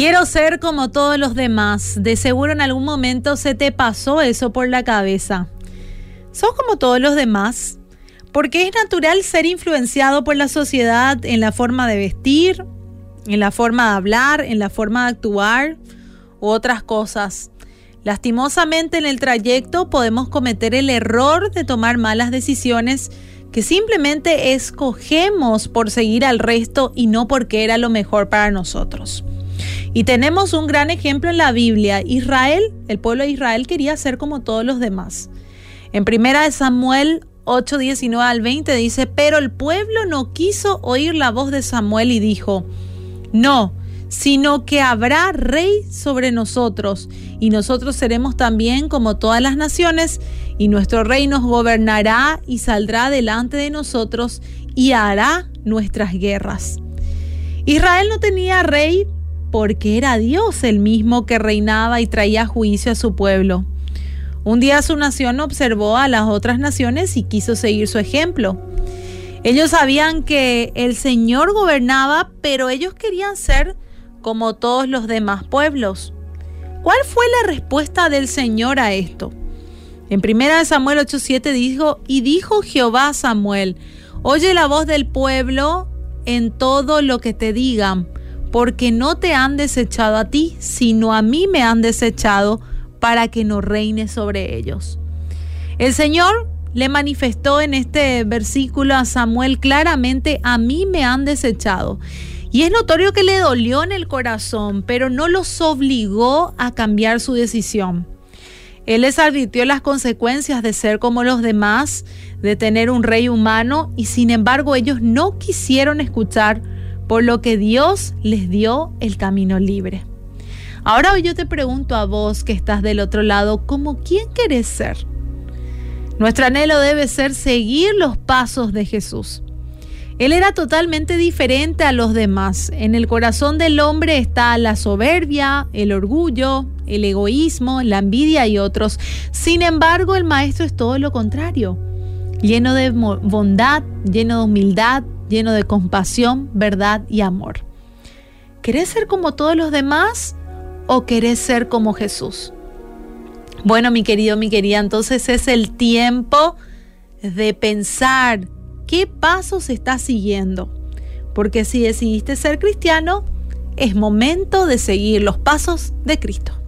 Quiero ser como todos los demás. De seguro en algún momento se te pasó eso por la cabeza. ¿Sos como todos los demás? Porque es natural ser influenciado por la sociedad en la forma de vestir, en la forma de hablar, en la forma de actuar u otras cosas. Lastimosamente en el trayecto podemos cometer el error de tomar malas decisiones que simplemente escogemos por seguir al resto y no porque era lo mejor para nosotros. Y tenemos un gran ejemplo en la Biblia. Israel, el pueblo de Israel quería ser como todos los demás. En primera de Samuel 8, 19 al 20 dice, pero el pueblo no quiso oír la voz de Samuel y dijo, no, sino que habrá rey sobre nosotros, y nosotros seremos también como todas las naciones, y nuestro rey nos gobernará y saldrá delante de nosotros y hará nuestras guerras. Israel no tenía rey porque era Dios el mismo que reinaba y traía juicio a su pueblo. Un día su nación observó a las otras naciones y quiso seguir su ejemplo. Ellos sabían que el Señor gobernaba, pero ellos querían ser como todos los demás pueblos. ¿Cuál fue la respuesta del Señor a esto? En 1 Samuel 8:7 dijo, y dijo Jehová a Samuel, oye la voz del pueblo en todo lo que te digan porque no te han desechado a ti, sino a mí me han desechado para que no reine sobre ellos. El Señor le manifestó en este versículo a Samuel claramente, a mí me han desechado. Y es notorio que le dolió en el corazón, pero no los obligó a cambiar su decisión. Él les advirtió las consecuencias de ser como los demás, de tener un rey humano, y sin embargo ellos no quisieron escuchar por lo que Dios les dio el camino libre. Ahora yo te pregunto a vos que estás del otro lado, ¿cómo quién querés ser? Nuestro anhelo debe ser seguir los pasos de Jesús. Él era totalmente diferente a los demás. En el corazón del hombre está la soberbia, el orgullo, el egoísmo, la envidia y otros. Sin embargo, el maestro es todo lo contrario. Lleno de bondad, lleno de humildad, lleno de compasión, verdad y amor. ¿Querés ser como todos los demás o querés ser como Jesús? Bueno, mi querido, mi querida, entonces es el tiempo de pensar qué pasos estás siguiendo. Porque si decidiste ser cristiano, es momento de seguir los pasos de Cristo.